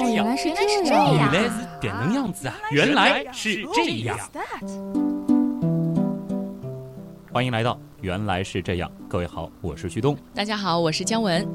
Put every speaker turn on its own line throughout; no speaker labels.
这样，
原来是这
原
样。
来是这能样子啊！原来是这样。欢迎来到《原来是这样》，各位好，我是旭东。
大家好，我是姜文。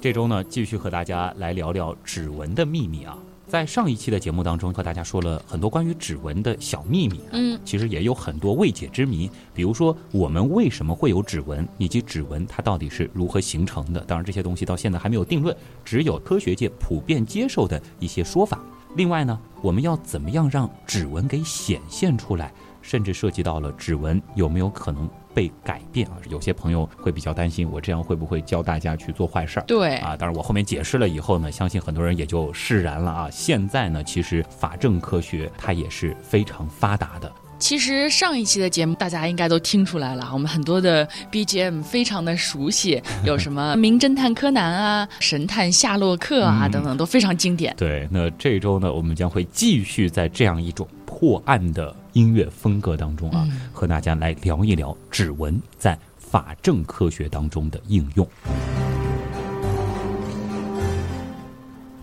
这周呢，继续和大家来聊聊指纹的秘密啊。在上一期的节目当中，和大家说了很多关于指纹的小秘密。
嗯，
其实也有很多未解之谜，比如说我们为什么会有指纹，以及指纹它到底是如何形成的。当然，这些东西到现在还没有定论，只有科学界普遍接受的一些说法。另外呢，我们要怎么样让指纹给显现出来，甚至涉及到了指纹有没有可能被改变啊？有些朋友会比较担心，我这样会不会教大家去做坏事儿？
对
啊，当然我后面解释了以后呢，相信很多人也就释然了啊。现在呢，其实法政科学它也是非常发达的。
其实上一期的节目大家应该都听出来了，我们很多的 BGM 非常的熟悉，有什么《名侦探柯南》啊、《神探夏洛克》啊
嗯
等等，都非常经典。
对，那这周呢，我们将会继续在这样一种破案的音乐风格当中啊，和大家来聊一聊指纹在法证科学当中的应用。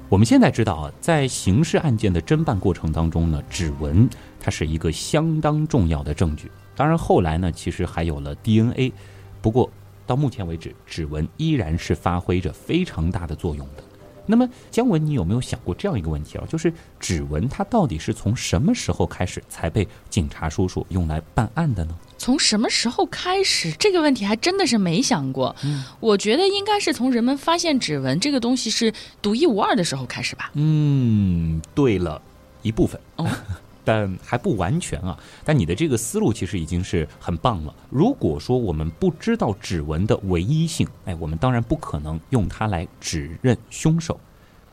我们现在知道啊，在刑事案件的侦办过程当中呢，指纹它是一个相当重要的证据。当然，后来呢，其实还有了 DNA，不过到目前为止，指纹依然是发挥着非常大的作用的。那么，姜文，你有没有想过这样一个问题啊？就是指纹它到底是从什么时候开始才被警察叔叔用来办案的呢？
从什么时候开始？这个问题还真的是没想过。我觉得应该是从人们发现指纹这个东西是独一无二的时候开始吧。
嗯，对了，一部分。
哦
但还不完全啊。但你的这个思路其实已经是很棒了。如果说我们不知道指纹的唯一性，哎，我们当然不可能用它来指认凶手。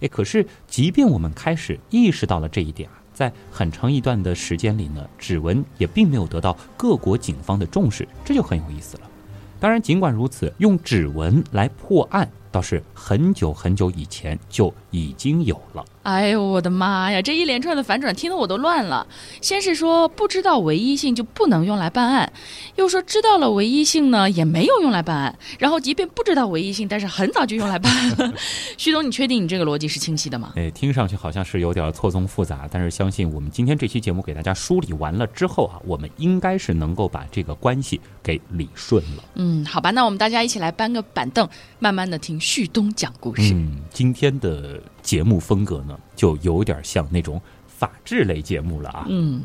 哎，可是即便我们开始意识到了这一点啊，在很长一段的时间里呢，指纹也并没有得到各国警方的重视，这就很有意思了。当然，尽管如此，用指纹来破案倒是很久很久以前就已经有了。
哎呦我的妈呀！这一连串的反转听得我都乱了。先是说不知道唯一性就不能用来办案，又说知道了唯一性呢也没有用来办案，然后即便不知道唯一性，但是很早就用来办案了。徐总，你确定你这个逻辑是清晰的吗？
哎，听上去好像是有点错综复杂，但是相信我们今天这期节目给大家梳理完了之后啊，我们应该是能够把这个关系给理顺了。
嗯，好吧，那我们大家一起来搬个板凳，慢慢的听旭东讲故事。
嗯，今天的节目风格呢，就有点像那种法制类节目了啊。
嗯，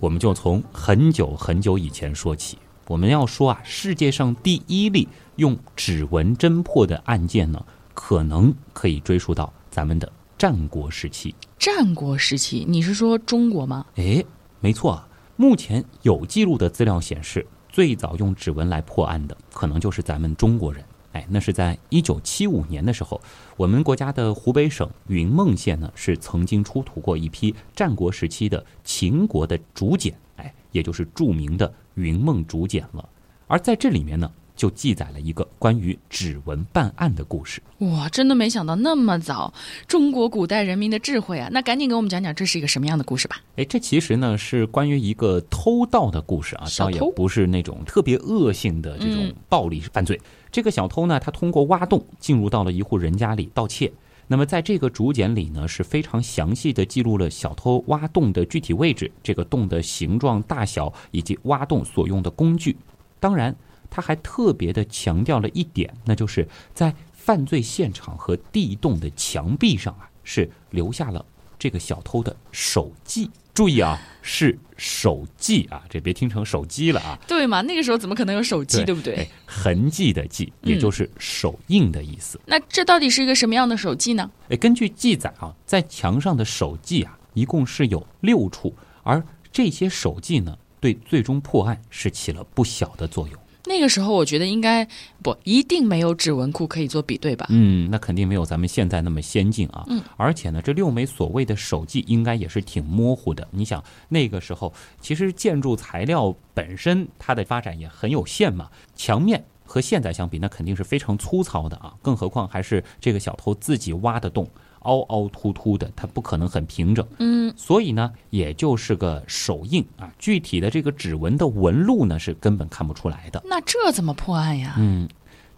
我们就从很久很久以前说起。我们要说啊，世界上第一例用指纹侦破的案件呢，可能可以追溯到咱们的战国时期。
战国时期，你是说中国吗？
哎，没错啊。目前有记录的资料显示，最早用指纹来破案的，可能就是咱们中国人。哎，那是在一九七五年的时候，我们国家的湖北省云梦县呢，是曾经出土过一批战国时期的秦国的竹简，哎，也就是著名的云梦竹简了。而在这里面呢，就记载了一个关于指纹办案的故事。
哇，真的没想到那么早，中国古代人民的智慧啊！那赶紧给我们讲讲这是一个什么样的故事吧。
哎，这其实呢是关于一个偷盗的故事啊，倒也不是那种特别恶性的这种
嗯
暴力犯罪。这个小偷呢，他通过挖洞进入到了一户人家里盗窃。那么在这个竹简里呢，是非常详细的记录了小偷挖洞的具体位置、这个洞的形状、大小以及挖洞所用的工具。当然，他还特别的强调了一点，那就是在犯罪现场和地洞的墙壁上啊，是留下了这个小偷的手迹。注意啊，是手迹啊，这别听成手机了啊，
对嘛？那个时候怎么可能有手机，对不对？
哎，痕迹的迹，也就是手印的意思。
那这到底是一个什么样的手迹呢？
哎，根据记载啊，在墙上的手迹啊，一共是有六处，而这些手迹呢，对最终破案是起了不小的作用。
那个时候我觉得应该不一定没有指纹库可以做比对吧？
嗯，那肯定没有咱们现在那么先进啊。
嗯，
而且呢，这六枚所谓的手迹应该也是挺模糊的。你想，那个时候其实建筑材料本身它的发展也很有限嘛，墙面和现在相比，那肯定是非常粗糙的啊。更何况还是这个小偷自己挖的洞，凹凹凸凸的，它不可能很平整。
嗯，
所以呢，也就是个手印啊。具体的这个指纹的纹路呢，是根本看不出来的。
那这怎么破案呀？
嗯，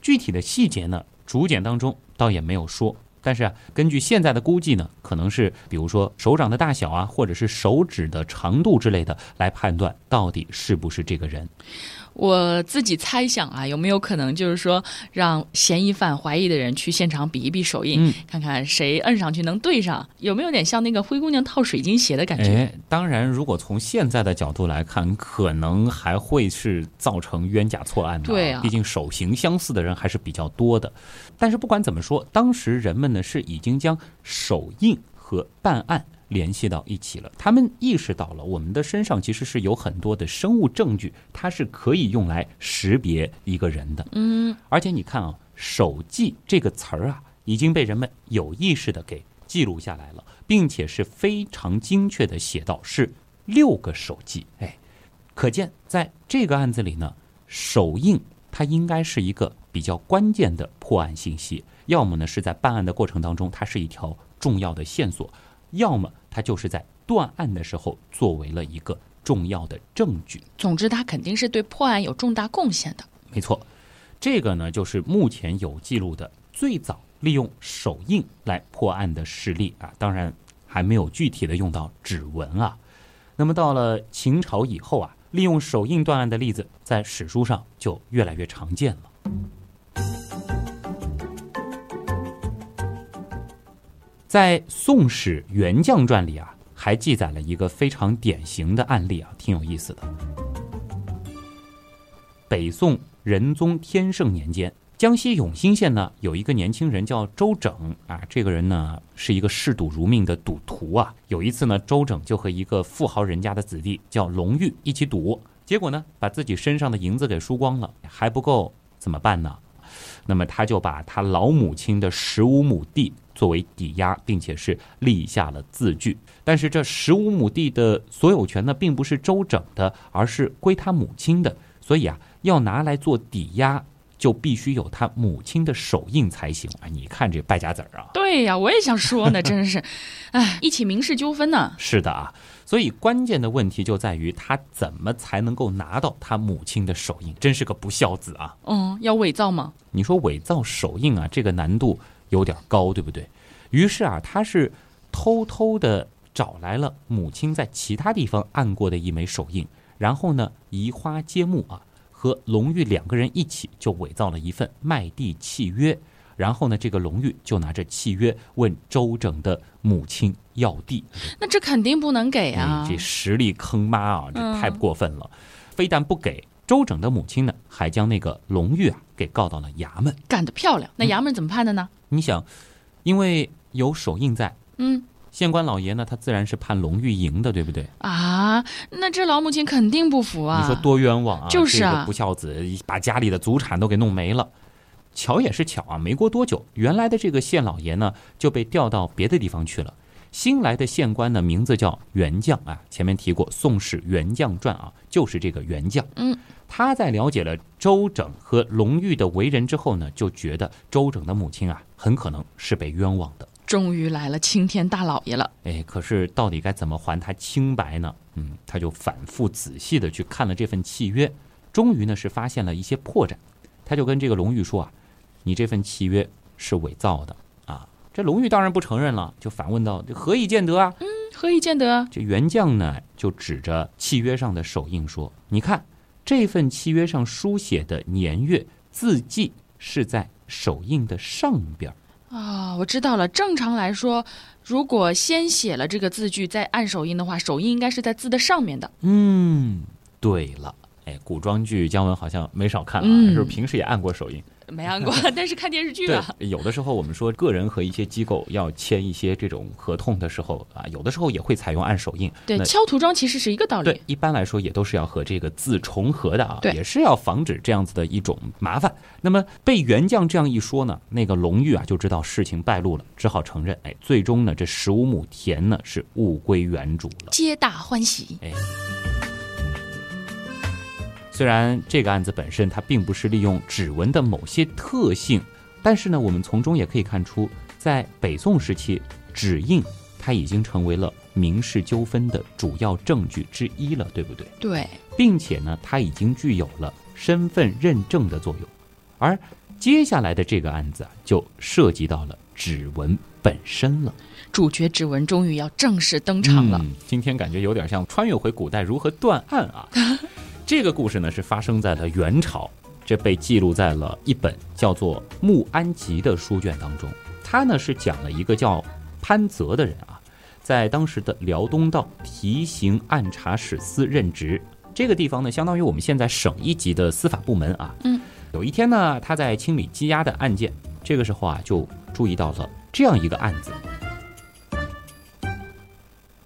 具体的细节呢，竹简当中倒也没有说。但是啊，根据现在的估计呢，可能是比如说手掌的大小啊，或者是手指的长度之类的来判断到底是不是这个人。
我自己猜想啊，有没有可能就是说，让嫌疑犯、怀疑的人去现场比一比手印，
嗯
看看谁摁上去能对上，有没有点像那个灰姑娘套水晶鞋的感觉？
哎，当然，如果从现在的角度来看，可能还会是造成冤假错案的、
对啊
毕竟手型相似的人还是比较多的。但是不管怎么说，当时人们呢是已经将手印和办案联系到一起了。他们意识到了我们的身上其实是有很多的生物证据，它是可以用来识别一个人的。
嗯，
而且你看啊，手记这个词儿啊，已经被人们有意识的给记录下来了，并且是非常精确的写到是六个手记。哎，可见在这个案子里呢，手印它应该是一个比较关键的破案信息，要么呢是在办案的过程当中，它是一条重要的线索，要么他就是在断案的时候作为了一个重要的证据。
总之，他肯定是对破案有重大贡献的。
没错，这个呢就是目前有记录的最早利用手印来破案的事例啊，当然还没有具体的用到指纹啊。那么到了秦朝以后啊，利用手印断案的例子在史书上就越来越常见了。在《宋史元将传》里啊，还记载了一个非常典型的案例啊，挺有意思的。北宋仁宗天圣年间，江西永兴县呢有一个年轻人叫周整啊，这个人呢是一个嗜赌如命的赌徒啊。有一次呢，周整就和一个富豪人家的子弟叫龙玉一起赌，结果呢把自己身上的银子给输光了，还不够怎么办呢？那么他就把他老母亲的十五亩地作为抵押，并且是立下了字据。但是这十五亩地的所有权呢，并不是周整的，而是归他母亲的。所以啊，要拿来做抵押，就必须有他母亲的手印才行啊！你看这败家子儿啊！
对呀，我也想说呢，真是，哎，一起民事纠纷呢。
是的啊，所以关键的问题就在于他怎么才能够拿到他母亲的手印，真是个不孝子啊！
嗯，要伪造吗？
你说伪造手印啊，这个难度有点高，对不对？于是啊，他是偷偷的找来了母亲在其他地方按过的一枚手印，然后呢，移花接木啊，和龙玉两个人一起就伪造了一份卖地契约。然后呢，这个龙玉就拿着契约问周整的母亲要地，
那这肯定不能给啊
哎！这实力坑妈啊，这
嗯
太过分了！非但不给，周整的母亲呢，还将那个龙玉啊给告到了衙门。
干得漂亮！那衙门怎么判的呢？
你想，因为有手印在，
嗯
县官老爷呢，他自然是判龙玉赢的，对不对？
啊，那这老母亲肯定不服啊！
你说多冤枉啊！
就是啊
这个不孝子把家里的祖产都给弄没了。巧也是巧啊，没过多久，原来的这个县老爷呢就被调到别的地方去了。新来的县官呢，名字叫袁将啊，前面提过《宋史袁将传》啊，就是这个袁将。
嗯，
他在了解了周整和龙玉的为人之后呢，就觉得周整的母亲啊，很可能是被冤枉的。
终于来了青天大老爷了。
哎，可是到底该怎么还他清白呢？嗯，他就反复仔细的去看了这份契约，终于呢是发现了一些破绽。他就跟这个龙玉说啊：“你这份契约是伪造的啊！”这龙玉当然不承认了，就反问道：“这何以见得啊？”
嗯何以见得？
这袁将呢就指着契约上的手印说：“你看，这份契约上书写的年月字迹是在手印的上边儿。”
啊、我知道了。正常来说，如果先写了这个字句，再按手印的话，手印应该是在字的上面的。
嗯，对了，哎，古装剧姜文好像没少看啊，
嗯
是不是平时也按过手印？
没按过，但是看电视剧
对
啊。，
有的时候我们说个人和一些机构要签一些这种合同的时候啊，有的时候也会采用按手印。
对，敲涂装其实是一个道理。
对，一般来说也都是要和这个字重合的啊，也是要防止这样子的一种麻烦。那么被原将这样一说呢，那个龙玉啊就知道事情败露了，只好承认，哎，最终呢这十五亩田呢是物归原主了。
皆大欢喜。
虽然这个案子本身它并不是利用指纹的某些特性，但是呢，我们从中也可以看出，在北宋时期，指印它已经成为了民事纠纷的主要证据之一了，对不对？
对，
并且呢，它已经具有了身份认证的作用。而接下来的这个案子啊，就涉及到了指纹本身了。
主角指纹终于要正式登场了。
嗯，今天感觉有点像穿越回古代如何断案啊。这个故事呢是发生在了元朝，这被记录在了一本叫做《穆安集》的书卷当中。他呢是讲了一个叫潘泽的人啊，在当时的辽东道提刑按察使司任职。这个地方呢，相当于我们现在省一级的司法部门啊。
嗯。
有一天呢，他在清理积压的案件，这个时候啊，就注意到了这样一个案子。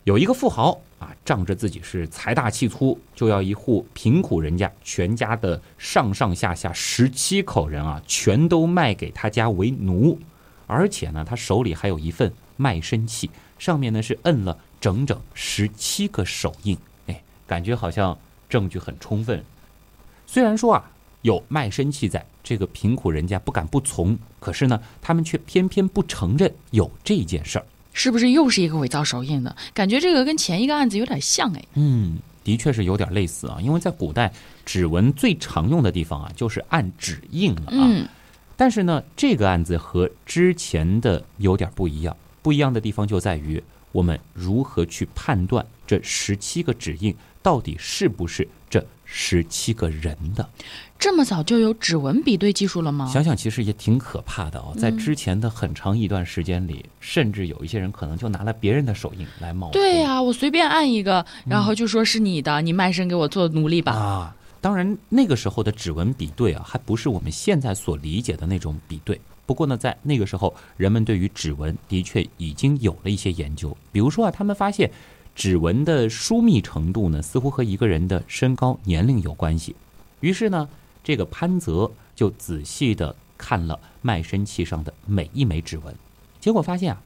有一个富豪啊，仗着自己是财大气粗，就要一户贫苦人家全家的上上下下十七口人啊，全都卖给他家为奴，而且呢，他手里还有一份卖身契，上面呢是摁了整整十七个手印，哎，感觉好像证据很充分。虽然说啊，有卖身契在，这个贫苦人家不敢不从，可是呢，他们却偏偏不承认有这件事儿。
是不是又是一个伪造手印的感觉？这个跟前一个案子有点像哎。
嗯，的确是有点类似啊。因为在古代，指纹最常用的地方啊，就是按指印了啊。
嗯。
但是呢，这个案子和之前的有点不一样。不一样的地方就在于，我们如何去判断这十七个指印到底是不是这十七个人的。
这么早就有指纹比对技术了吗？
想想其实也挺可怕的哦。在之前的很长一段时间里，甚至有一些人可能就拿了别人的手印来冒。
对呀，我随便按一个，然后就说是你的，你卖身给我做奴隶吧。
啊，当然那个时候的指纹比对啊，还不是我们现在所理解的那种比对。不过呢，在那个时候，人们对于指纹的确已经有了一些研究。比如说啊，他们发现指纹的疏密程度呢，似乎和一个人的身高、年龄有关系。于是呢。这个潘泽就仔细的看了卖身契上的每一枚指纹，结果发现啊，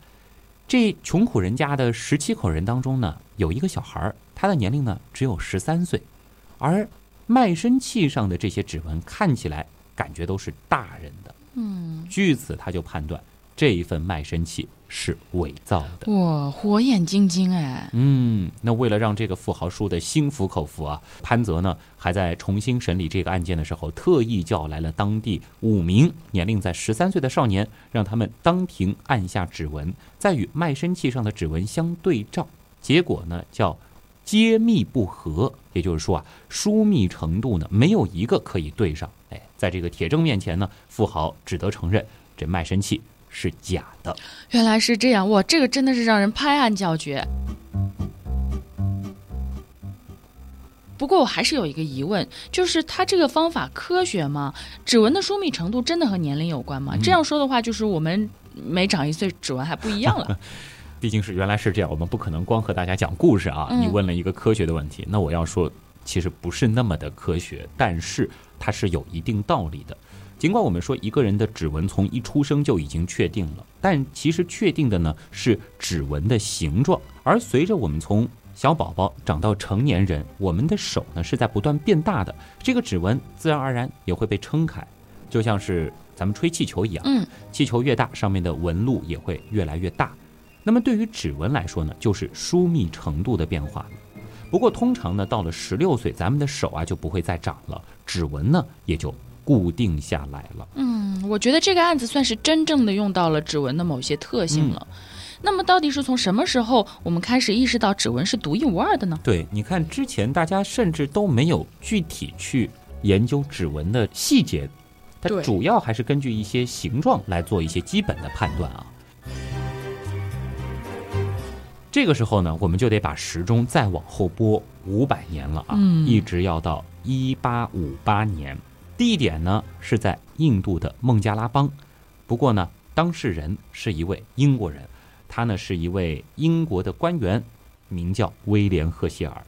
这穷苦人家的十七口人当中呢，有一个小孩儿他的年龄呢只有十三岁，而卖身契上的这些指纹看起来感觉都是大人的。
嗯，
据此他就判断这一份卖身契。是伪造的
哇，火眼金睛哎！
嗯，那为了让这个富豪输得心服口服啊，潘泽呢还在重新审理这个案件的时候，特意叫来了当地五名年龄在十三岁的少年，让他们当庭按下指纹，再与卖身契上的指纹相对照，结果呢叫揭秘不合，也就是说啊，疏密程度呢没有一个可以对上。哎，在这个铁证面前呢，富豪只得承认这卖身契。是假的，
原来是这样哇！这个真的是让人拍案叫绝。不过我还是有一个疑问，就是他这个方法科学吗？指纹的疏密程度真的和年龄有关吗？这样说的话，就是我们每长一岁，指纹还不一样了。
毕竟是原来是这样，我们不可能光和大家讲故事啊。你问了一个科学的问题，那我要说，其实不是那么的科学，但是它是有一定道理的。尽管我们说一个人的指纹从一出生就已经确定了，但其实确定的呢是指纹的形状。而随着我们从小宝宝长到成年人，我们的手呢是在不断变大的，这个指纹自然而然也会被撑开，就像是咱们吹气球一样。
嗯，
气球越大，上面的纹路也会越来越大。那么对于指纹来说呢，就是疏密程度的变化。不过通常呢，到了十六岁，咱们的手啊就不会再长了，指纹呢也就。固定下来了。
嗯，我觉得这个案子算是真正的用到了指纹的某些特性了。那么，到底是从什么时候我们开始意识到指纹是独一无二的呢？
对，你看之前大家甚至都没有具体去研究指纹的细节，它主要还是根据一些形状来做一些基本的判断啊。这个时候呢，我们就得把时钟再往后拨五百年了啊，一直要到一八五八年。地点呢是在印度的孟加拉邦，不过呢，当事人是一位英国人，他呢是一位英国的官员，名叫威廉·赫歇尔。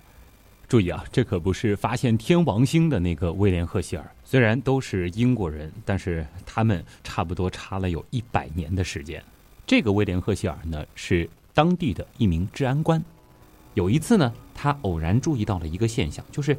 注意啊，这可不是发现天王星的那个威廉·赫歇尔。虽然都是英国人，但是他们差不多差了有一百年的时间。这个威廉·赫歇尔呢是当地的一名治安官。有一次呢，他偶然注意到了一个现象，就是。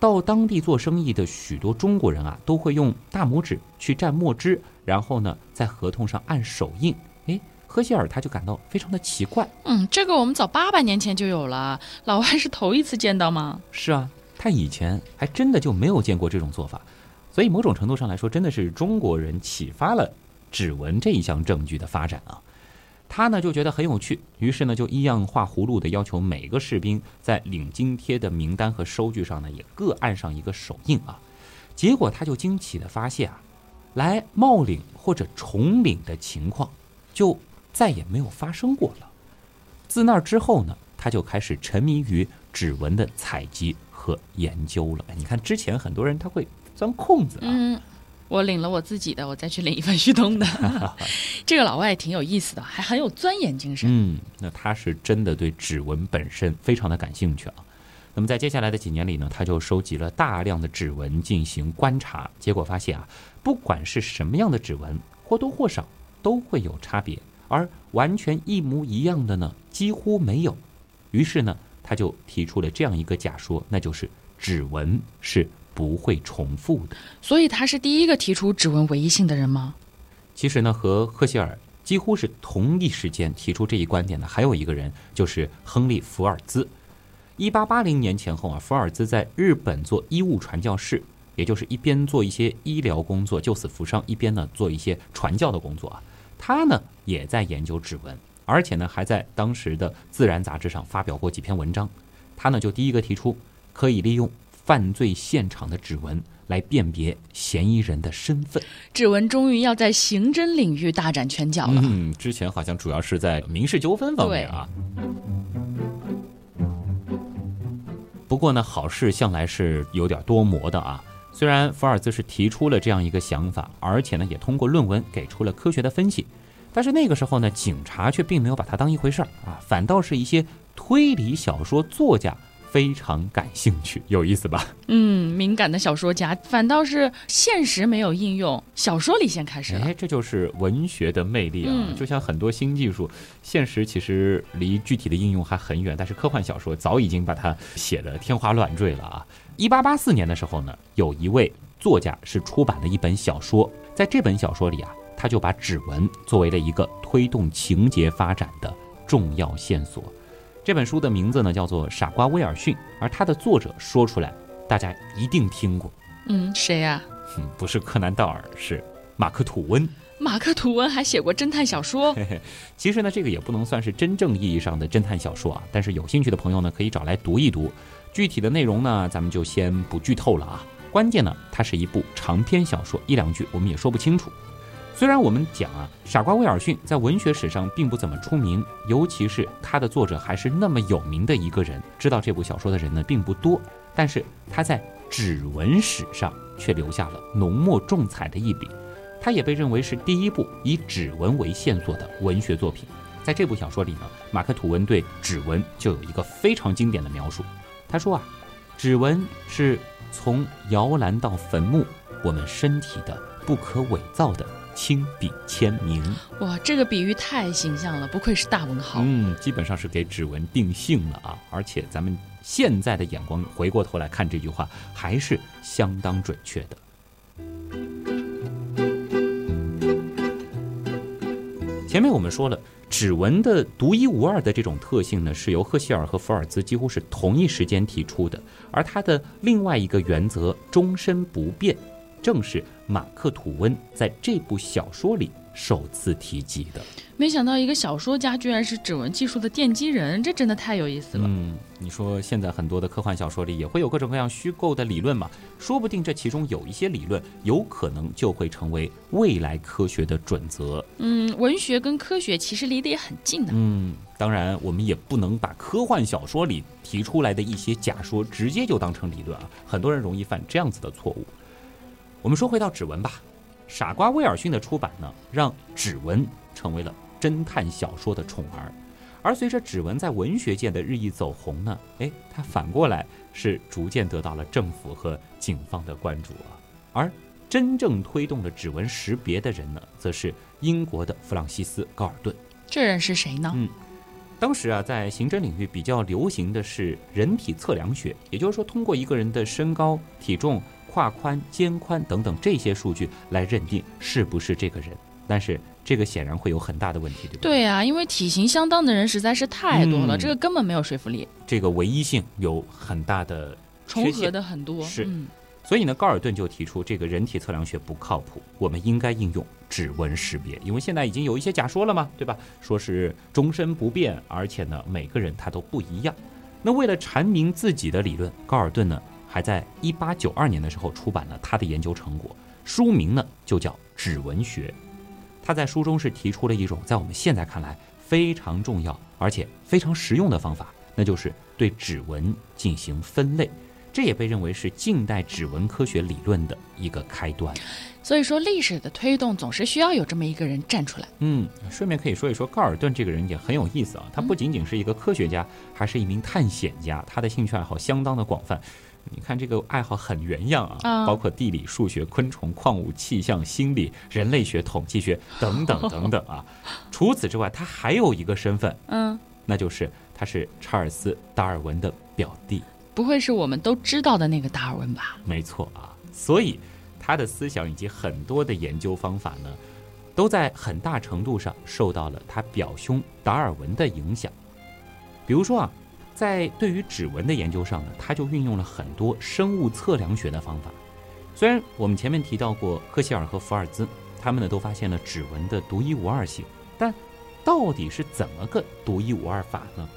到当地做生意的许多中国人啊，都会用大拇指去蘸墨汁，然后呢，在合同上按手印。哎，赫歇尔他就感到非常的奇怪。
嗯，这个我们早八百年前就有了，老外是头一次见到吗？
是啊，他以前还真的就没有见过这种做法。所以某种程度上来说，真的是中国人启发了指纹这一项证据的发展啊。他呢就觉得很有趣，于是呢就一样画葫芦的要求每个士兵在领津贴的名单和收据上呢也各按上一个手印啊。结果他就惊奇的发现啊，来冒领或者重领的情况就再也没有发生过了。自那之后呢，他就开始沉迷于指纹的采集和研究了。你看之前很多人他会钻空子啊。
我领了我自己的，我再去领一份旭东的。这个老外挺有意思的，还很有钻研精神。
嗯，那他是真的对指纹本身非常的感兴趣啊。那么在接下来的几年里呢，他就收集了大量的指纹进行观察，结果发现啊，不管是什么样的指纹，或多或少都会有差别，而完全一模一样的呢，几乎没有。于是呢，他就提出了这样一个假说，那就是指纹是。不会重复的，
所以他是第一个提出指纹唯一性的人吗？
其实呢，和赫歇尔几乎是同一时间提出这一观点的，还有一个人就是亨利·福尔兹。一八八零年前后啊，福尔兹在日本做医务传教士，也就是一边做一些医疗工作救死扶伤，一边呢做一些传教的工作啊。他呢也在研究指纹，而且呢还在当时的《自然》杂志上发表过几篇文章。他呢就第一个提出可以利用。犯罪现场的指纹来辨别嫌疑人的身份，
指纹终于要在刑侦领域大展拳脚了。
嗯，之前好像主要是在民事纠纷方面啊。不过呢，好事向来是有点多磨的啊。虽然福尔兹是提出了这样一个想法，而且呢也通过论文给出了科学的分析，但是那个时候呢，警察却并没有把它当一回事儿啊，反倒是一些推理小说作家。非常感兴趣，有意思吧？
嗯，敏感的小说家反倒是现实没有应用，小说里先开始了。
哎，这就是文学的魅力啊！就像很多新技术，现实其实离具体的应用还很远，但是科幻小说早已经把它写得天花乱坠了啊！一八八四年的时候呢，有一位作家是出版了一本小说，在这本小说里啊，他就把指纹作为了一个推动情节发展的重要线索。这本书的名字呢叫做《傻瓜威尔逊》，而它的作者说出来，大家一定听过。
嗯，谁呀？
嗯，不是柯南道尔，是马克吐温。
马克吐温还写过侦探小说。
嘿嘿，其实呢，这个也不能算是真正意义上的侦探小说啊。但是有兴趣的朋友呢，可以找来读一读。具体的内容呢，咱们就先不剧透了啊。关键呢，它是一部长篇小说，一两句我们也说不清楚。虽然我们讲啊，傻瓜威尔逊在文学史上并不怎么出名，尤其是他的作者还是那么有名的一个人，知道这部小说的人呢并不多。但是他在指纹史上却留下了浓墨重彩的一笔，他也被认为是第一部以指纹为线索的文学作品。在这部小说里呢，马克吐温对指纹就有一个非常经典的描述。他说啊，指纹是从摇篮到坟墓，我们身体的不可伪造的。亲笔签名，
哇，这个比喻太形象了，不愧是大文豪。
嗯，基本上是给指纹定性了啊！而且咱们现在的眼光回过头来看这句话，还是相当准确的。前面我们说了，指纹的独一无二的这种特性呢，是由赫歇尔和福尔兹几乎是同一时间提出的，而它的另外一个原则——终身不变。正是马克吐温在这部小说里首次提及的。
没想到一个小说家居然是指纹技术的奠基人，这真的太有意思了。
嗯，你说现在很多的科幻小说里也会有各种各样虚构的理论嘛？说不定这其中有一些理论有可能就会成为未来科学的准则。
嗯，文学跟科学其实离得也很近的。
嗯，当然我们也不能把科幻小说里提出来的一些假说直接就当成理论啊，很多人容易犯这样子的错误。我们说回到指纹吧，傻瓜威尔逊的出版呢，让指纹成为了侦探小说的宠儿，而随着指纹在文学界的日益走红呢，哎，它反过来是逐渐得到了政府和警方的关注啊。而真正推动了指纹识别的人呢，则是英国的弗朗西斯·高尔顿。
这人是谁呢？
嗯，当时啊，在刑侦领域比较流行的是人体测量学，也就是说，通过一个人的身高、体重。胯宽、肩宽等等这些数据来认定是不是这个人，但是这个显然会有很大的问题，对不对？
对呀，因为体型相当的人实在是太多了，这个根本没有说服力。
这个唯一性有很大的
重合的很多
是，所以呢，高尔顿就提出这个人体测量学不靠谱，我们应该应用指纹识别，因为现在已经有一些假说了嘛，对吧？说是终身不变，而且呢，每个人他都不一样。那为了阐明自己的理论，高尔顿呢还在一八九二年的时候出版了他的研究成果，书名呢就叫《指纹学》。他在书中是提出了一种在我们现在看来非常重要而且非常实用的方法，那就是对指纹进行分类。这也被认为是近代指纹科学理论的一个开端。
所以说，历史的推动总是需要有这么一个人站出来。
嗯，顺便可以说一说高尔顿这个人也很有意思啊。他不仅仅是一个科学家，还是一名探险家。他的兴趣爱好相当的广泛。你看这个爱好很原样啊，包括地理、数学、昆虫、矿物、气象、心理、人类学、统计学等等等等啊。除此之外，他还有一个身份，
嗯，
那就是他是查尔斯·达尔文的表弟。
不会是我们都知道的那个达尔文吧？
没错啊，所以他的思想以及很多的研究方法呢，都在很大程度上受到了他表兄达尔文的影响。比如说啊，在对于指纹的研究上呢，他就运用了很多生物测量学的方法。虽然我们前面提到过赫歇尔和福尔兹，他们呢都发现了指纹的独一无二性，但到底是怎么个独一无二法呢？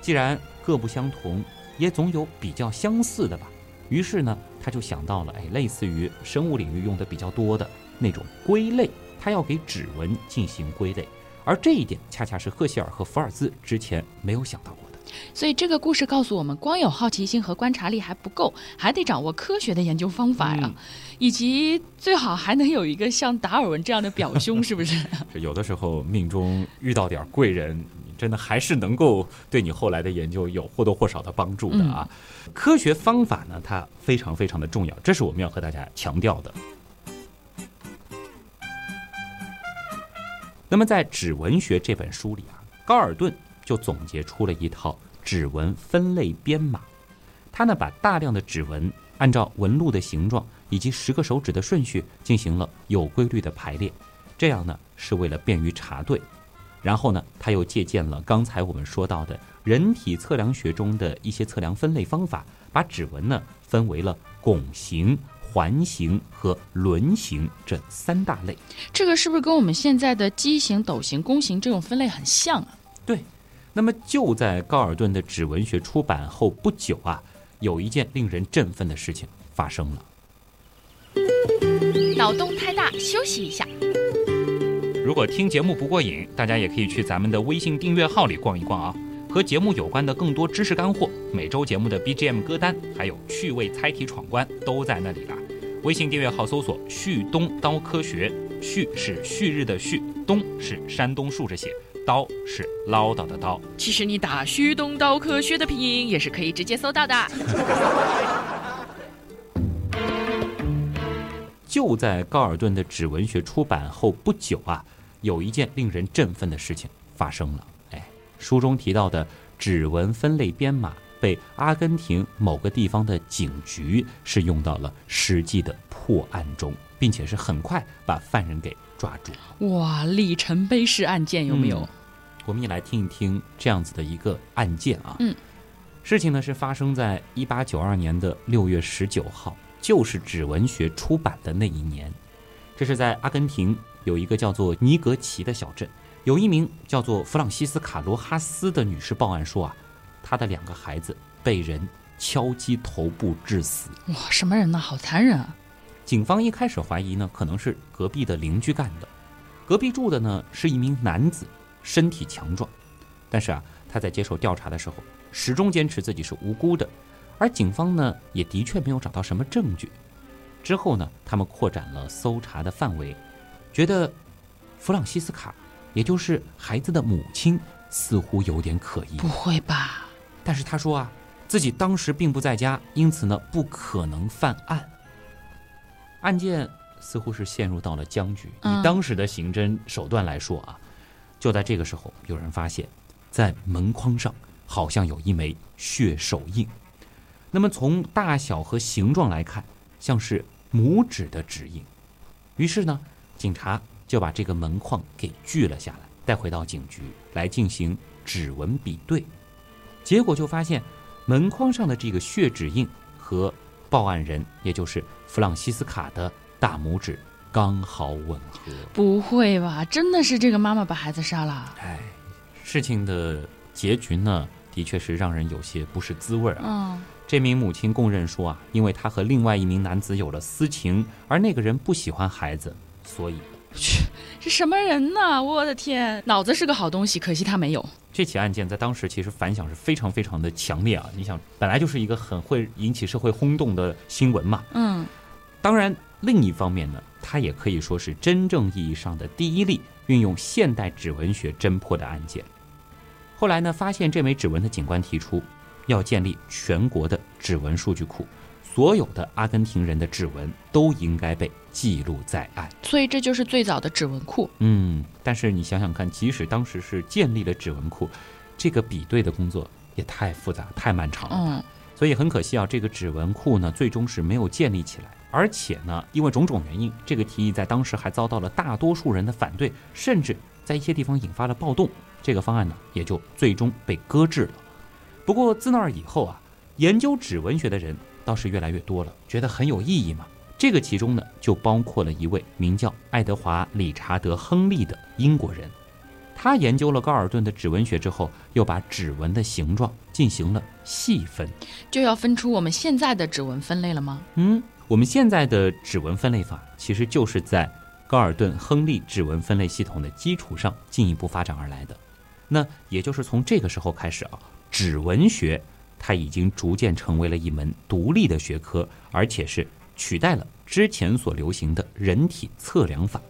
既然各不相同。也总有比较相似的吧，于是呢，他就想到了，哎，类似于生物领域用的比较多的那种归类，他要给指纹进行归类，而这一点恰恰是赫歇尔和福尔兹之前没有想到过的。
所以这个故事告诉我们，光有好奇心和观察力还不够，还得掌握科学的研究方法呀，以及最好还能有一个像达尔文这样的表兄，是不是？
有的时候命中遇到点贵人。真的还是能够对你后来的研究有或多或少的帮助的啊！科学方法呢，它非常非常的重要，这是我们要和大家强调的。那么在《指纹学》这本书里啊，高尔顿就总结出了一套指纹分类编码。他呢，把大量的指纹按照纹路的形状以及十个手指的顺序进行了有规律的排列，这样呢，是为了便于查对。然后呢，他又借鉴了刚才我们说到的人体测量学中的一些测量分类方法，把指纹呢分为了拱形、环形和轮形这三大类。
这个是不是跟我们现在的畸形、斗形、弓形这种分类很像啊？
对。那么就在高尔顿的指纹学出版后不久啊，有一件令人振奋的事情发生了。
脑洞太大，休息一下。
如果听节目不过瘾，大家也可以去咱们的微信订阅号里逛一逛啊，和节目有关的更多知识干货、每周节目的 BGM 歌单，还有趣味猜题闯关都在那里啦。微信订阅号搜索“旭东刀科学”，旭是旭日的旭，东是山东竖着写，刀是唠叨的刀。
其实你打“旭东刀科学”的拼音也是可以直接搜到的。
就在高尔顿的指纹学出版后不久啊，有一件令人振奋的事情发生了。哎，书中提到的指纹分类编码被阿根廷某个地方的警局是用到了实际的破案中，并且是很快把犯人给抓住。
哇，里程碑式案件有没有？
我们也来听一听这样子的一个案件啊。
嗯，
事情呢是发生在一八九二年的六月十九号。就是指纹学出版的那一年，这是在阿根廷有一个叫做尼格奇的小镇，有一名叫做弗朗西斯卡罗哈斯的女士报案说啊，她的两个孩子被人敲击头部致死。
哇，什么人呢？好残忍啊！
警方一开始怀疑呢，可能是隔壁的邻居干的。隔壁住的呢是一名男子，身体强壮，但是啊，他在接受调查的时候始终坚持自己是无辜的。而警方呢，也的确没有找到什么证据。之后呢，他们扩展了搜查的范围，觉得弗朗西斯卡，也就是孩子的母亲，似乎有点可疑。
不会吧？
但是他说啊，自己当时并不在家，因此呢，不可能犯案。案件似乎是陷入到了僵局。以当时的刑侦手段来说啊，就在这个时候，有人发现，在门框上好像有一枚血手印。那么从大小和形状来看，像是拇指的指印。于是呢，警察就把这个门框给锯了下来，带回到警局来进行指纹比对。结果就发现，门框上的这个血指印和报案人，也就是弗朗西斯卡的大拇指刚好吻合。
不会吧？真的是这个妈妈把孩子杀了？
哎，事情的结局呢，的确是让人有些不是滋味儿啊。
嗯，
这名母亲供认说啊，因为她和另外一名男子有了私情，而那个人不喜欢孩子，所以
这什么人呢？我的天，脑子是个好东西，可惜他没有。
这起案件在当时其实反响是非常非常的强烈啊！你想，本来就是一个很会引起社会轰动的新闻嘛。
嗯，
当然，另一方面呢，它也可以说是真正意义上的第一例运用现代指纹学侦破的案件。后来呢，发现这枚指纹的警官提出，要建立全国的指纹数据库，所有的阿根廷人的指纹都应该被记录在案。
所以这就是最早的指纹库。
嗯，但是你想想看，即使当时是建立了指纹库，这个比对的工作也太复杂、太漫长了。
嗯，
所以很可惜啊，这个指纹库呢，最终是没有建立起来。而且呢，因为种种原因，这个提议在当时还遭到了大多数人的反对，甚至在一些地方引发了暴动。这个方案呢，也就最终被搁置了。不过自那儿以后啊，研究指纹学的人倒是越来越多了，觉得很有意义嘛。这个其中呢，就包括了一位名叫爱德华·理查德·亨利的英国人。他研究了高尔顿的指纹学之后，又把指纹的形状进行了细分。
就要分出我们现在的指纹分类了吗？
嗯，我们现在的指纹分类法其实就是在高尔顿·亨利指纹分类系统的基础上进一步发展而来的。那也就是从这个时候开始啊，指纹学它已经逐渐成为了一门独立的学科，而且是取代了之前所流行的人体测量法。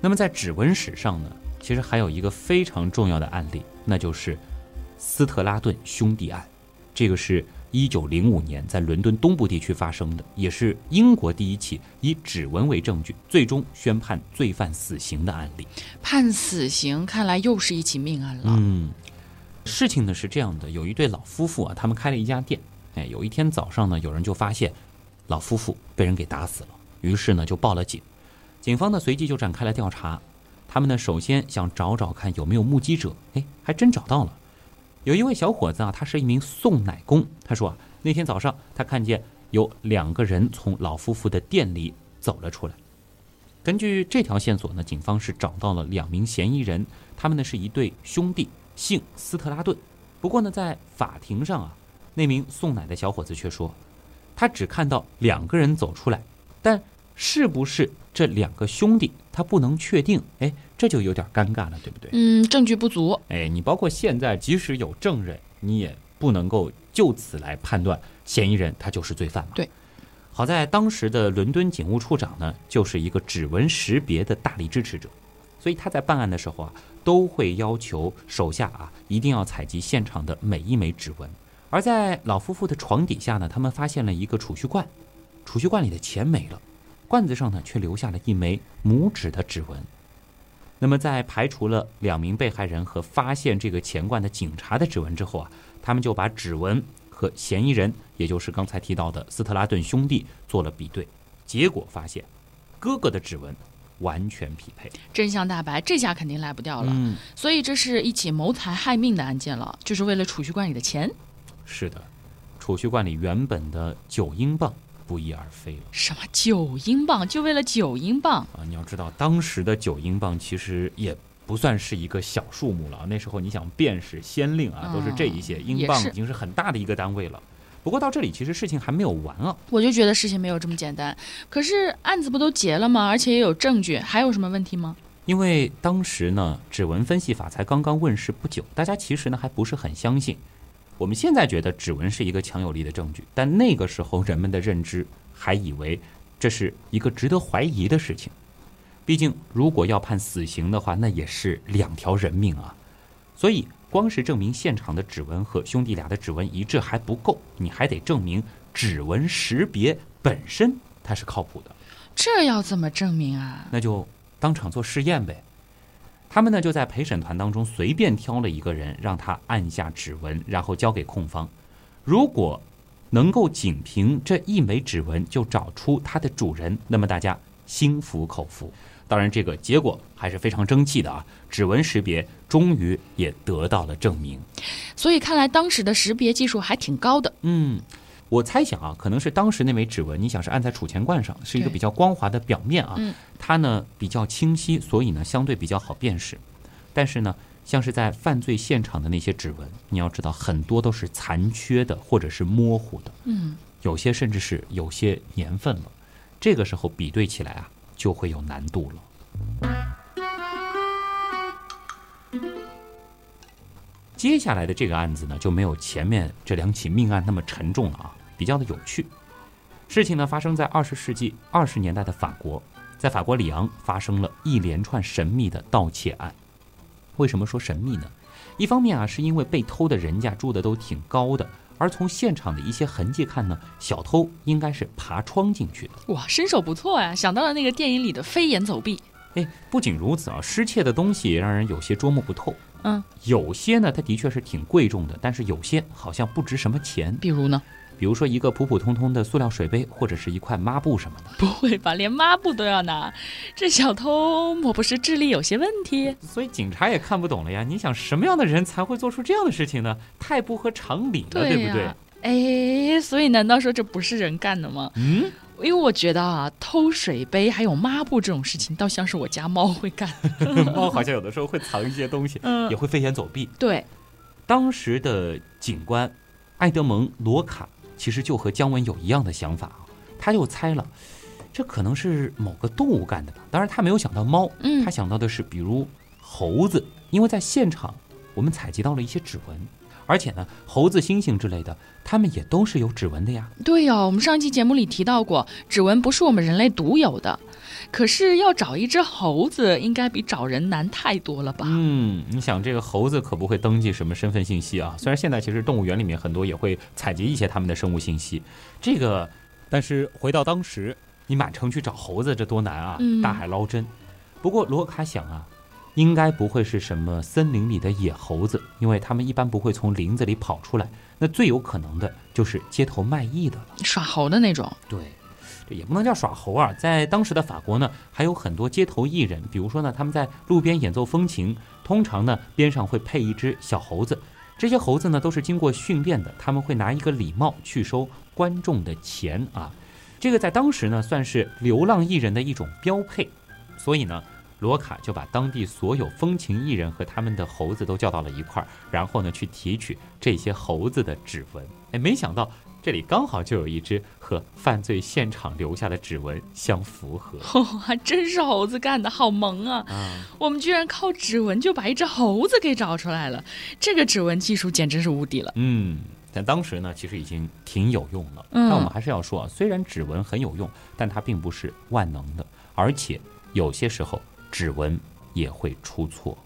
那么在指纹史上呢，其实还有一个非常重要的案例，那就是斯特拉顿兄弟案。这个是一九零五年在伦敦东部地区发生的，也是英国第一起以指纹为证据，最终宣判罪犯死刑的案例。
判死刑，看来又是一起命案了。
嗯，事情呢是这样的，有一对老夫妇啊，他们开了一家店。哎，有一天早上呢，有人就发现老夫妇被人给打死了，于是呢就报了警。警方呢随即就展开了调查，他们呢首先想找找看有没有目击者，哎，还真找到了。有一位小伙子啊，他是一名送奶工。他说啊，那天早上他看见有两个人从老夫妇的店里走了出来。根据这条线索呢，警方是找到了两名嫌疑人，他们呢是一对兄弟，姓斯特拉顿。不过呢，在法庭上啊，那名送奶的小伙子却说，他只看到两个人走出来，但是不是这两个兄弟，他不能确定。哎，这就有点尴尬了，对不对？
嗯，证据不足。
哎，你包括现在，即使有证人，你也不能够就此来判断嫌疑人他就是罪犯嘛。
对。
好在当时的伦敦警务处长呢，就是一个指纹识别的大力支持者，所以他在办案的时候啊，都会要求手下啊一定要采集现场的每一枚指纹。而在老夫妇的床底下呢，他们发现了一个储蓄罐，储蓄罐里的钱没了，罐子上呢却留下了一枚拇指的指纹。那么，在排除了两名被害人和发现这个钱罐的警察的指纹之后啊，他们就把指纹和嫌疑人，也就是刚才提到的斯特拉顿兄弟做了比对，结果发现，哥哥的指纹完全匹配。
真相大白，这下肯定赖不掉了。
嗯，
所以这是一起谋财害命的案件了，就是为了储蓄罐里的钱。
是的，储蓄罐里原本的九英镑不翼而飞了。
什么九英镑？就为了九英镑？
啊，你要知道，当时的九英镑其实也不算是一个小数目了。那时候你想便是、先令啊，都是这一些，
嗯
英镑已经是很大的一个单位了。不过到这里，其实事情还没有完啊。
我就觉得事情没有这么简单。可是案子不都结了吗？而且也有证据，还有什么问题吗？
因为当时呢，指纹分析法才刚刚问世不久，大家其实呢还不是很相信。我们现在觉得指纹是一个强有力的证据，但那个时候人们的认知还以为这是一个值得怀疑的事情。毕竟，如果要判死刑的话，那也是两条人命啊。所以，光是证明现场的指纹和兄弟俩的指纹一致还不够，你还得证明指纹识别本身它是靠谱的。
这要怎么证明啊？
那就当场做试验呗。他们呢就在陪审团当中随便挑了一个人，让他按下指纹，然后交给控方。如果能够仅凭这一枚指纹就找出它的主人，那么大家心服口服。当然，这个结果还是非常争气的啊！指纹识别终于也得到了证明。
所以看来当时的识别技术还挺高的。
嗯，我猜想啊，可能是当时那枚指纹，你想是按在储钱罐上，是一个比较光滑的表面啊，
嗯
它呢比较清晰，所以呢相对比较好辨识。但是呢，像是在犯罪现场的那些指纹，你要知道很多都是残缺的或者是模糊的，
嗯，
有些甚至是有些年份了。这个时候比对起来啊，就会有难度了。接下来的这个案子呢，就没有前面这两起命案那么沉重了啊，比较的有趣。事情呢发生在二十世纪二十年代的法国，在法国里昂发生了一连串神秘的盗窃案。为什么说神秘呢？一方面啊，是因为被偷的人家住的都挺高的，而从现场的一些痕迹看呢，小偷应该是爬窗进去的。
哇，身手不错呀！想到了那个电影里的飞檐走壁。
哎，不仅如此啊，失窃的东西让人有些捉摸不透。
嗯，
有些呢，它的确是挺贵重的，但是有些好像不值什么钱。
比如呢？
比如说一个普普通通的塑料水杯，或者是一块抹布什么的。
不会吧，连抹布都要拿？这小偷莫不是智力有些问题？
所以警察也看不懂了呀。你想什么样的人才会做出这样的事情呢？太不合常理了，对
呀
不对？
哎，所以难道说这不是人干的吗？
嗯，
因为我觉得啊，偷水杯还有抹布这种事情，倒像是我家猫会干。
猫好像有的时候会藏一些东西，
嗯
也会飞檐走壁。
对，
当时的警官埃德蒙·罗卡其实就和姜文有一样的想法啊，他就猜了，这可能是某个动物干的吧。当然，他没有想到猫，
嗯
他想到的是比如猴子，因为在现场我们采集到了一些指纹，而且呢，猴子、猩猩之类的，它们也都是有指纹的呀。
对哦，我们上期节目里提到过，指纹不是我们人类独有的。可是要找一只猴子，应该比找人难太多了吧？
嗯，你想这个猴子可不会登记什么身份信息啊？虽然现在其实动物园里面很多也会采集一些它们的生物信息，这个，但是回到当时，你满城去找猴子，这多难啊！
嗯
大海捞针。不过罗卡想啊，应该不会是什么森林里的野猴子，因为他们一般不会从林子里跑出来。那最有可能的就是街头卖艺的了。
耍猴的那种。
对，这也不能叫耍猴啊，在当时的法国呢，还有很多街头艺人，比如说呢，他们在路边演奏风琴，通常呢边上会配一只小猴子。这些猴子呢都是经过训练的，他们会拿一个礼帽去收观众的钱啊。这个在当时呢算是流浪艺人的一种标配，所以呢，罗卡就把当地所有风情艺人和他们的猴子都叫到了一块儿，然后呢去提取这些猴子的指纹。哎，没想到这里刚好就有一只和犯罪现场留下的指纹相符合
哦，还真是猴子干的，好萌啊！
啊！
我们居然靠指纹就把一只猴子给找出来了，这个指纹技术简直是无敌了。
嗯，但当时呢，其实已经挺有用了。
嗯
但我们还是要说啊，虽然指纹很有用，但它并不是万能的，而且有些时候指纹也会出错。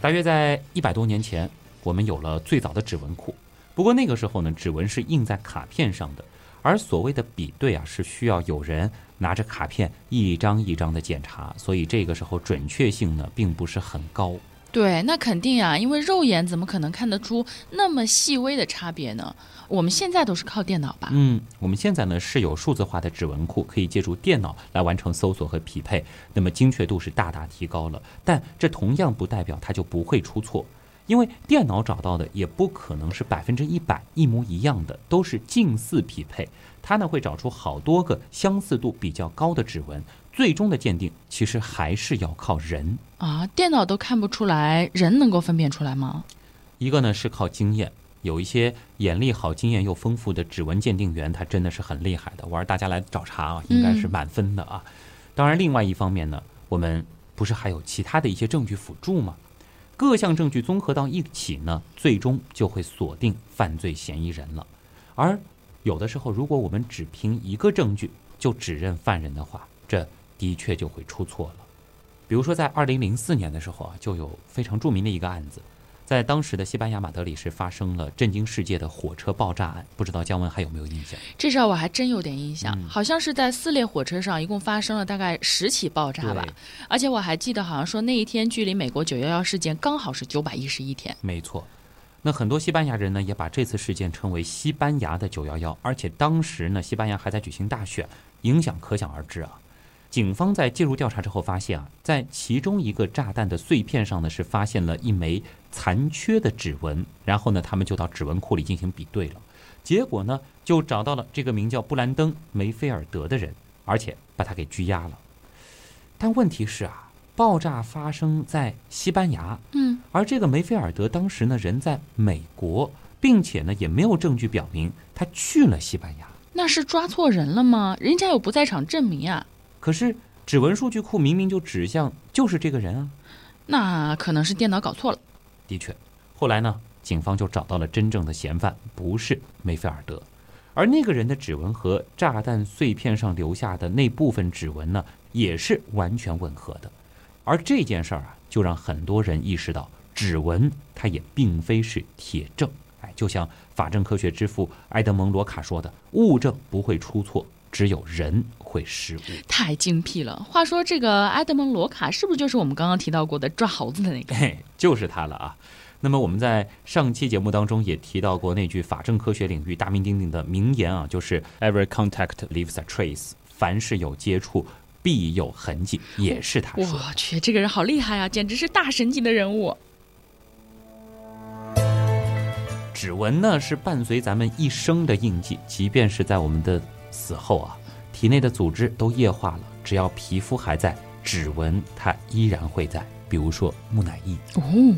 大约在一百多年前，我们有了最早的指纹库。不过那个时候呢，指纹是印在卡片上的，而所谓的比对啊，是需要有人拿着卡片一张一张的检查，所以这个时候准确性呢并不是很高。
对，那肯定啊，因为肉眼怎么可能看得出那么细微的差别呢？我们现在都是靠电脑吧？
嗯，我们现在呢是有数字化的指纹库，可以借助电脑来完成搜索和匹配，那么精确度是大大提高了。但这同样不代表它就不会出错，因为电脑找到的也不可能是百分之一百一模一样的，都是近似匹配。它呢会找出好多个相似度比较高的指纹，最终的鉴定其实还是要靠人。
啊，电脑都看不出来，人能够分辨出来吗？
一个呢是靠经验，有一些眼力好、经验又丰富的指纹鉴定员，他真的是很厉害的。玩大家来找茬啊，应该是满分的啊。当然，另外一方面呢，我们不是还有其他的一些证据辅助吗？各项证据综合到一起呢，最终就会锁定犯罪嫌疑人了。而有的时候，如果我们只凭一个证据就指认犯人的话，这的确就会出错了。比如说，在二零零四年的时候啊，就有非常著名的一个案子，在当时的西班牙马德里是发生了震惊世界的火车爆炸案，不知道姜文还有没有印象？
这事儿我还真有点印象，
嗯
好像是在四列火车上一共发生了大概十起爆炸吧，而且我还记得好像说那一天距离美国九幺幺事件刚好是九百一十一天。
没错，那很多西班牙人呢也把这次事件称为西班牙的九幺幺，而且当时呢西班牙还在举行大选，影响可想而知啊。警方在介入调查之后发现啊，在其中一个炸弹的碎片上呢是发现了一枚残缺的指纹，然后呢他们就到指纹库里进行比对了。结果呢，就找到了这个名叫布兰登·梅菲尔德的人，而且把他给拘押了。但问题是啊，爆炸发生在西班牙，
嗯，
而这个梅菲尔德当时呢人在美国，并且呢也没有证据表明他去了西班牙。
那是抓错人了吗？人家有不在场证明呀。
可是指纹数据库明明就指向就是这个人啊。
那可能是电脑搞错了。
的确，后来呢，警方就找到了真正的嫌犯，不是梅菲尔德，而那个人的指纹和炸弹碎片上留下的那部分指纹呢，也是完全吻合的。而这件事儿啊，就让很多人意识到，指纹它也并非是铁证。哎，就像法证科学之父埃德蒙·罗卡说的：“物证不会出错，只有人会失误。”
太精辟了。话说，这个埃德蒙·罗卡是不是就是我们刚刚提到过的抓猴子的那个？
嘿，就是他了啊。那么我们在上期节目当中也提到过那句法政科学领域大名鼎鼎的名言啊，就是 “Every contact leaves a trace”，凡是有接触必有痕迹，也是他说。
我去，这个人好厉害啊，简直是大神级的人物。
指纹呢是伴随咱们一生的印记，即便是在我们的死后啊，体内的组织都液化了，只要皮肤还在，指纹它依然会在。比如说木乃伊
哦，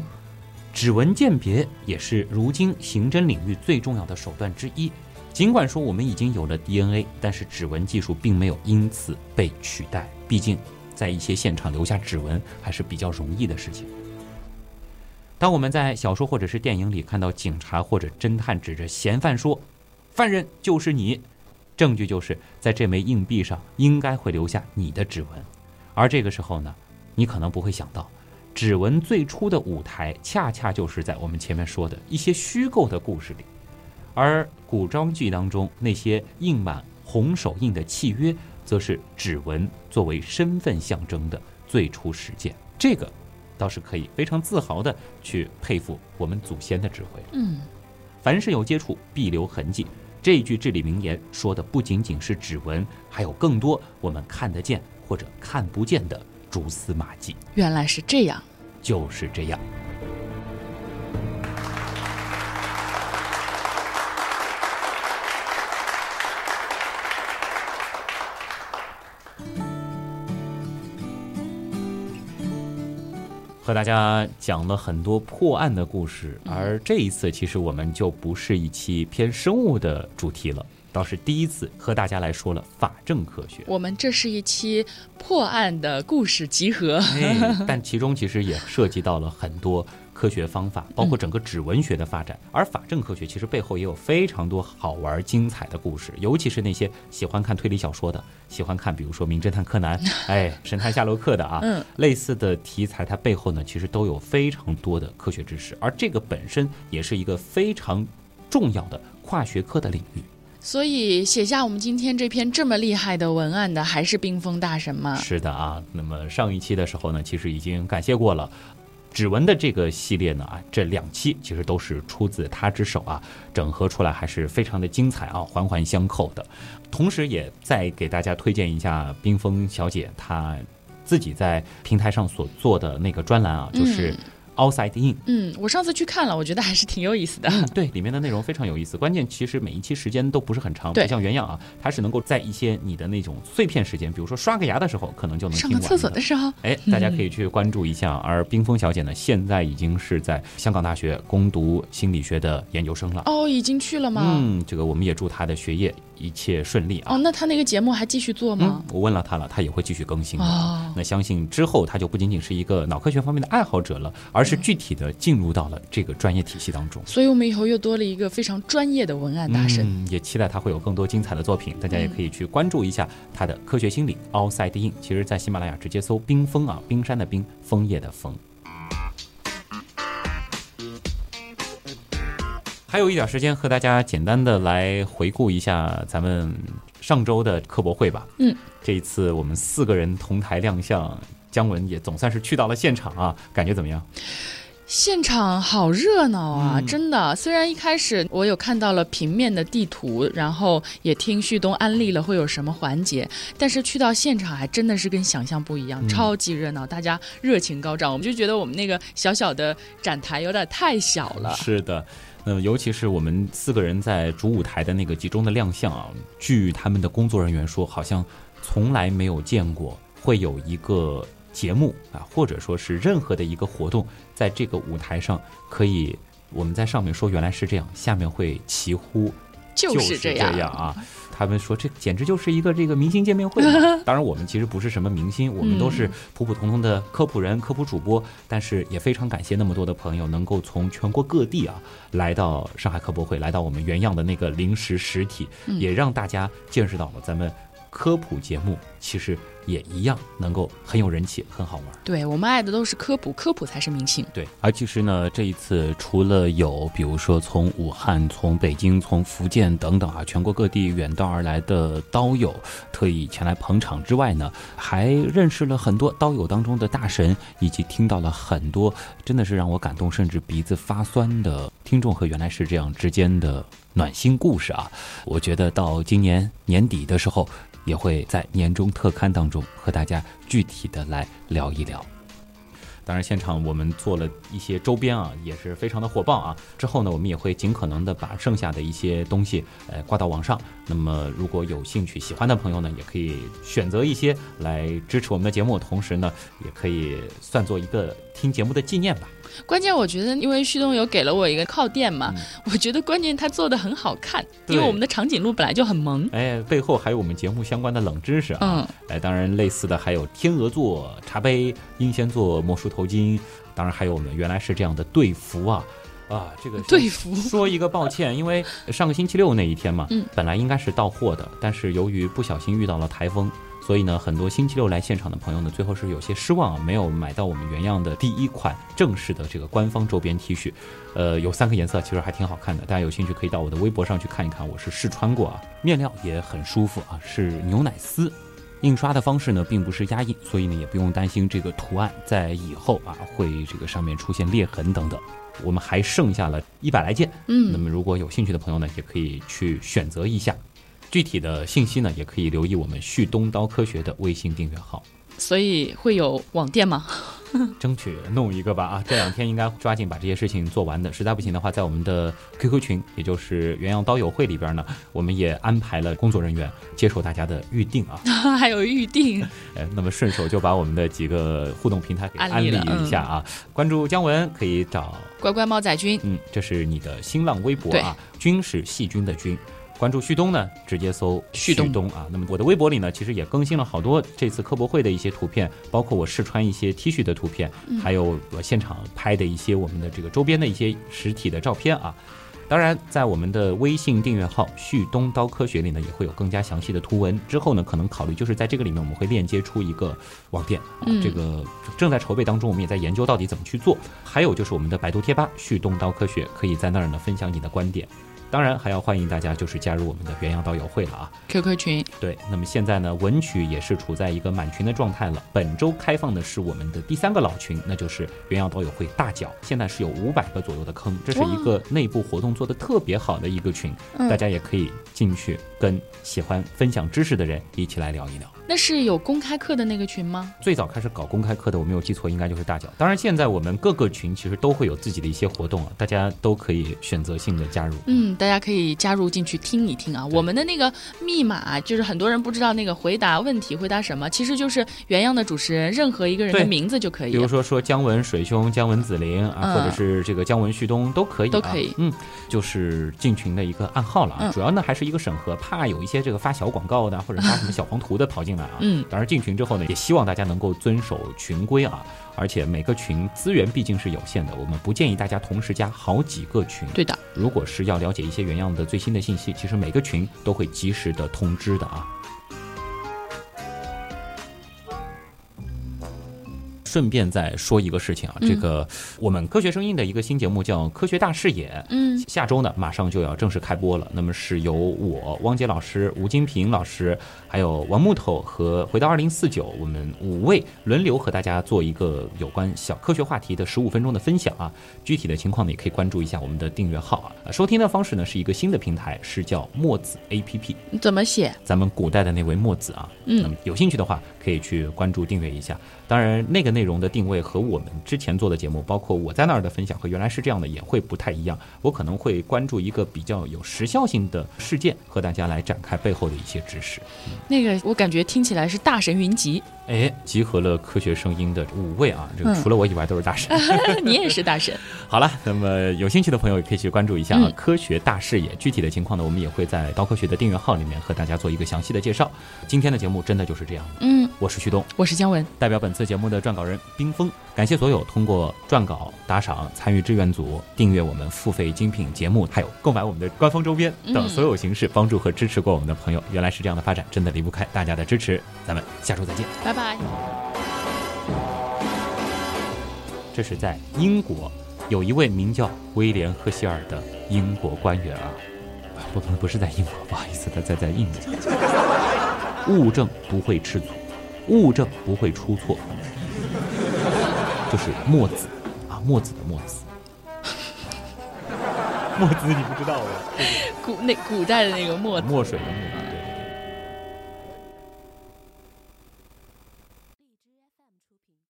指纹鉴别也是如今刑侦领域最重要的手段之一。尽管说我们已经有了 DNA，但是指纹技术并没有因此被取代。毕竟，在一些现场留下指纹还是比较容易的事情。当我们在小说或者是电影里看到警察或者侦探指着嫌犯说：“犯人就是你”，证据就是在这枚硬币上应该会留下你的指纹。而这个时候呢，你可能不会想到，指纹最初的舞台恰恰就是在我们前面说的一些虚构的故事里，而古装剧当中那些印满红手印的契约，则是指纹作为身份象征的最初实践。这个。倒是可以非常自豪的去佩服我们祖先的智慧。
嗯，
凡是有接触必留痕迹，这一句至理名言说的不仅仅是指纹，还有更多我们看得见或者看不见的蛛丝马迹。
原来是这样，
就是这样。和大家讲了很多破案的故事，而这一次其实我们就不是一期偏生物的主题了，倒是第一次和大家来说了法政科学。
我们这是一期破案的故事集合，
但其中其实也涉及到了很多。科学方法，包括整个指纹学的发展，而法证科学其实背后也有非常多好玩精彩的故事，尤其是那些喜欢看推理小说的，喜欢看比如说《名侦探柯南》、哎，《神探夏洛克》的啊，类似的题材，它背后呢其实都有非常多的科学知识，而这个本身也是一个非常重要的跨学科的领域。
所以写下我们今天这篇这么厉害的文案的，还是冰封大神吗？
是的啊，那么上一期的时候呢，其实已经感谢过了。指纹的这个系列呢啊，这两期其实都是出自他之手啊，整合出来还是非常的精彩啊，环环相扣的。同时，也再给大家推荐一下冰封小姐她自己在平台上所做的那个专栏啊，就是。Outside in，
嗯，我上次去看了，我觉得还是挺有意思的。
对，里面的内容非常有意思。关键其实每一期时间都不是很长，
不
像原样啊，它是能够在一些你的那种碎片时间，比如说刷个牙的时候，可能就能
上个厕所
的
时候，
哎，大家可以去关注一下。而冰峰小姐呢，现在已经是在香港大学攻读心理学的研究生了。
哦，已经去了吗？
嗯，这个我们也祝她的学业。一切顺利啊！
哦，那她那个节目还继续做吗？
我问了她了，她也会继续更新的。那相信之后她就不仅仅是一个脑科学方面的爱好者了，而是具体的进入到了这个专业体系当中。
所以我们以后又多了一个非常专业的文案大神。
嗯，也期待他会有更多精彩的作品，大家也可以去关注一下他的科学心理 Outside In。其实，在喜马拉雅直接搜“冰封”啊，冰山的冰，枫叶的枫。还有一点时间，和大家简单的来回顾一下咱们上周的科博会吧。
嗯，
这一次我们四个人同台亮相，姜文也总算是去到了现场啊，感觉怎么样？
现场好热闹啊，
嗯
真的。虽然一开始我有看到了平面的地图，然后也听旭东安利了会有什么环节，但是去到现场还真的是跟想象不一样，
嗯
超级热闹，大家热情高涨。我们就觉得我们那个小小的展台有点太小了。
是的，那么尤其是我们四个人在主舞台的那个集中的亮相啊，据他们的工作人员说，好像从来没有见过会有一个节目啊，或者说是任何的一个活动，在这个舞台上可以。我们在上面说原来是这样，下面会齐呼
就是
这
这样
啊！他们说这简直就是一个这个明星见面会嘛。当然，我们其实不是什么明星，我们都是普普通通的科普人、科普主播。但是也非常感谢那么多的朋友能够从全国各地啊来到上海科博会，来到我们原样的那个临时实体，
嗯
也让大家见识到了咱们科普节目其实也一样能够很有人气、很好玩。
对我们爱的都是科普，科普才是明星。
对，而其实呢，这一次除了有比如说从武汉、从北京、从福建等等啊，全国各地远道而来的刀友特意前来捧场之外呢，还认识了很多刀友当中的大神，以及听到了很多真的是让我感动甚至鼻子发酸的听众和原来是这样之间的暖心故事啊。我觉得到今年年底的时候，也会在年终特刊当中和大家具体的来聊一聊。当然，现场我们做了一些周边啊，也是非常的火爆啊。之后呢，我们也会尽可能的把剩下的一些东西，呃，挂到网上。那么，如果有兴趣、喜欢的朋友呢，也可以选择一些来支持我们的节目，同时呢，也可以算作一个听节目的纪念吧。
关键我觉得，因为旭东有给了我一个靠垫嘛，我觉得关键他做的很好看，因为我们的长颈鹿本来就很萌。
哎，背后还有我们节目相关的冷知识啊。
嗯，
哎，当然类似的还有天鹅座茶杯、英仙座魔术头巾，当然还有我们原来是这样的队服啊。啊，这个
队服
说一个抱歉，因为上个星期六那一天嘛，
嗯
本来应该是到货的，但是由于不小心遇到了台风，所以呢，很多星期六来现场的朋友呢，最后是有些失望啊，没有买到我们原样的第一款正式的这个官方周边 T 恤。呃，有三个颜色，其实还挺好看的，大家有兴趣可以到我的微博上去看一看，我是试穿过啊，面料也很舒服啊，是牛奶丝。印刷的方式呢，并不是压印，所以呢，也不用担心这个图案在以后啊会这个上面出现裂痕等等。我们还剩下了一百来件，
嗯
那么如果有兴趣的朋友呢，也可以去选择一下。具体的信息呢，也可以留意我们旭东刀科学的微信订阅号，
所以会有网店吗？
争取弄一个吧啊！这两天应该抓紧把这些事情做完的，实在不行的话，在我们的 QQ 群，也就是原阳刀友会里边呢，我们也安排了工作人员接受大家的预定啊。
还有预定，
哎，那么顺手就把我们的几个互动平台给安利一下啊！关注姜文可以找
乖乖猫仔君，
嗯，这是你的新浪微博啊，君是细菌的菌。关注旭东呢，直接搜
旭东
啊。那么我的微博里呢，其实也更新了好多这次科博会的一些图片，包括我试穿一些 T 恤的图片，还有我现场拍的一些我们的这个周边的一些实体的照片啊。当然，在我们的微信订阅号“旭东刀科学”里呢，也会有更加详细的图文。之后呢，可能考虑就是在这个里面，我们会链接出一个网店啊，
嗯
这个正在筹备当中，我们也在研究到底怎么去做。还有就是我们的百度贴吧“旭东刀科学”，可以在那儿呢分享你的观点。当然，还要欢迎大家就是加入我们的原样刀友会了啊。
QQ 群，
对，那么现在呢，文曲也是处在一个满群的状态了。本周开放的是我们的第三个老群，那就是原样刀友会大脚，现在是有五百个左右的坑，这是一个内部活动做得特别好的一个群，
嗯
大家也可以进去跟喜欢分享知识的人一起来聊一聊。
那是有公开课的那个群吗？
最早开始搞公开课的，我没有记错，应该就是大脚。当然，现在我们各个群其实都会有自己的一些活动啊，大家都可以选择性的加入。
嗯，大家可以加入进去听一听啊。我们的那个密码就是很多人不知道那个回答问题回答什么，其实就是原样的主持人任何一个人的名字就可以
比如说说姜文水兄、姜文子林啊，
嗯
或者是这个姜文旭东都可以、啊，
都可以
嗯，就是进群的一个暗号了啊。
嗯
主要呢还是一个审核，怕有一些这个发小广告的或者发什么小黄图的跑进来啊。
嗯
当然进群之后呢，也希望大家能够遵守群规啊。而且每个群资源毕竟是有限的，我们不建议大家同时加好几个群。
对的，
如果是要了解一些原样的最新的信息，其实每个群都会及时的通知的啊。顺便再说一个事情啊，
嗯
这个我们科学声音的一个新节目叫《科学大视野》，
嗯，
下周呢马上就要正式开播了。那么是由我汪杰老师、吴金平老师，还有王木头和回到二零四九，我们五位轮流和大家做一个有关小科学话题的十五分钟的分享啊。具体的情况呢，也可以关注一下我们的订阅号啊。收听的方式呢是一个新的平台，是叫墨子 APP。
怎么写？
咱们古代的那位墨子啊，
嗯
那么有兴趣的话可以去关注订阅一下。当然，那个内容的定位和我们之前做的节目，包括我在那儿的分享和原来是这样的，也会不太一样。我可能会关注一个比较有时效性的事件，和大家来展开背后的一些知识。
那个我感觉听起来是大神云集，
哎，集合了科学声音的五位啊，这个
嗯
除了我以外都是大神。
你也是大神。
好了，那么有兴趣的朋友也可以去关注一下啊，
嗯
科学大视野。具体的情况呢，我们也会在刀科学的订阅号里面和大家做一个详细的介绍。今天的节目真的就是这样，
嗯，
我是旭东。
我是姜文。
代表本次节目的撰稿人冰峰，感谢所有通过撰稿、打赏、参与志愿组、订阅我们付费精品节目，还有购买我们的官方周边等所有形式帮助和支持过我们的朋友。原来是这样的发展，真的离不开大家的支持。咱们下周再见。
拜拜。
这是在英国，有一位名叫威廉·赫希尔的英国官员啊，啊不不不是在英国，不好意思，他在在印度。物证不会吃醋，物证不会出错，就是墨子啊，墨子的墨子。墨子你不知道吧？
古那古代的那个墨
墨水的墨。